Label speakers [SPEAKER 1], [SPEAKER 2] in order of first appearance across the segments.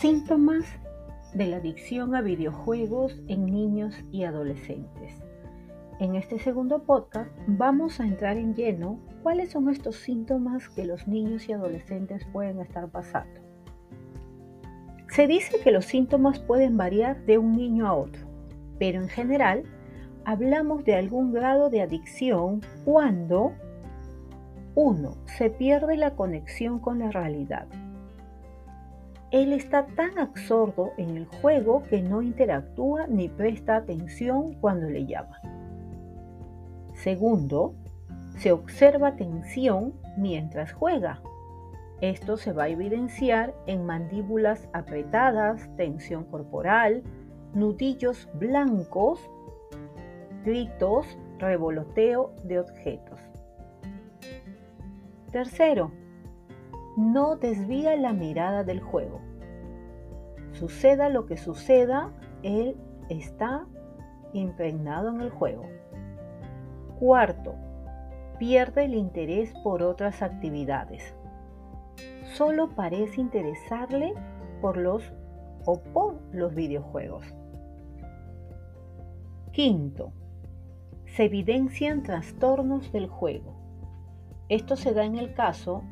[SPEAKER 1] Síntomas de la adicción a videojuegos en niños y adolescentes. En este segundo podcast vamos a entrar en lleno cuáles son estos síntomas que los niños y adolescentes pueden estar pasando. Se dice que los síntomas pueden variar de un niño a otro, pero en general hablamos de algún grado de adicción cuando 1. Se pierde la conexión con la realidad. Él está tan absorto en el juego que no interactúa ni presta atención cuando le llaman. Segundo, se observa tensión mientras juega. Esto se va a evidenciar en mandíbulas apretadas, tensión corporal, nudillos blancos, gritos, revoloteo de objetos. Tercero, no desvía la mirada del juego. Suceda lo que suceda, él está impregnado en el juego. Cuarto, pierde el interés por otras actividades. Solo parece interesarle por los o por los videojuegos. Quinto, se evidencian trastornos del juego. Esto se da en el caso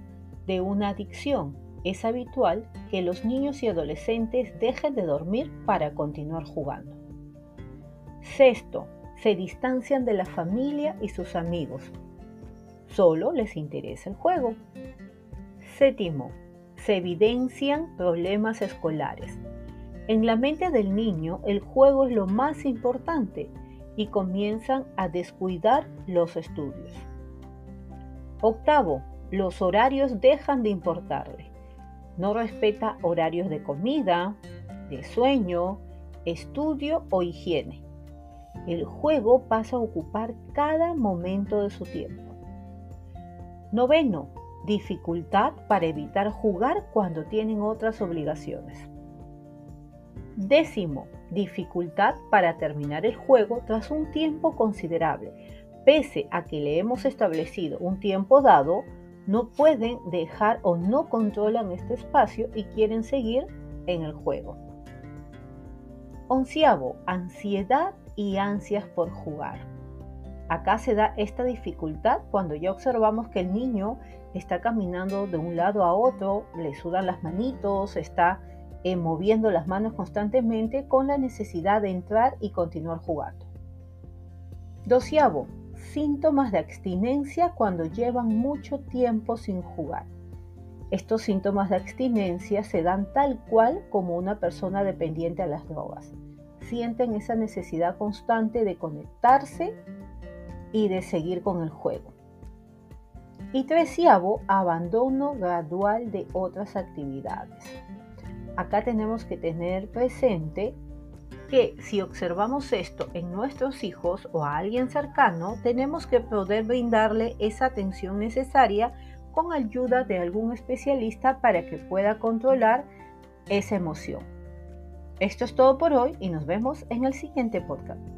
[SPEAKER 1] de una adicción. Es habitual que los niños y adolescentes dejen de dormir para continuar jugando. Sexto, se distancian de la familia y sus amigos. Solo les interesa el juego. Séptimo, se evidencian problemas escolares. En la mente del niño el juego es lo más importante y comienzan a descuidar los estudios. Octavo, los horarios dejan de importarle. No respeta horarios de comida, de sueño, estudio o higiene. El juego pasa a ocupar cada momento de su tiempo. Noveno, dificultad para evitar jugar cuando tienen otras obligaciones. Décimo, dificultad para terminar el juego tras un tiempo considerable. Pese a que le hemos establecido un tiempo dado, no pueden dejar o no controlan este espacio y quieren seguir en el juego. Onceavo, ansiedad y ansias por jugar. Acá se da esta dificultad cuando ya observamos que el niño está caminando de un lado a otro, le sudan las manitos, está eh, moviendo las manos constantemente con la necesidad de entrar y continuar jugando. Doceavo, síntomas de abstinencia cuando llevan mucho tiempo sin jugar. Estos síntomas de abstinencia se dan tal cual como una persona dependiente a las drogas. Sienten esa necesidad constante de conectarse y de seguir con el juego. Y treceavo, abandono gradual de otras actividades. Acá tenemos que tener presente que si observamos esto en nuestros hijos o a alguien cercano, tenemos que poder brindarle esa atención necesaria con ayuda de algún especialista para que pueda controlar esa emoción. Esto es todo por hoy y nos vemos en el siguiente podcast.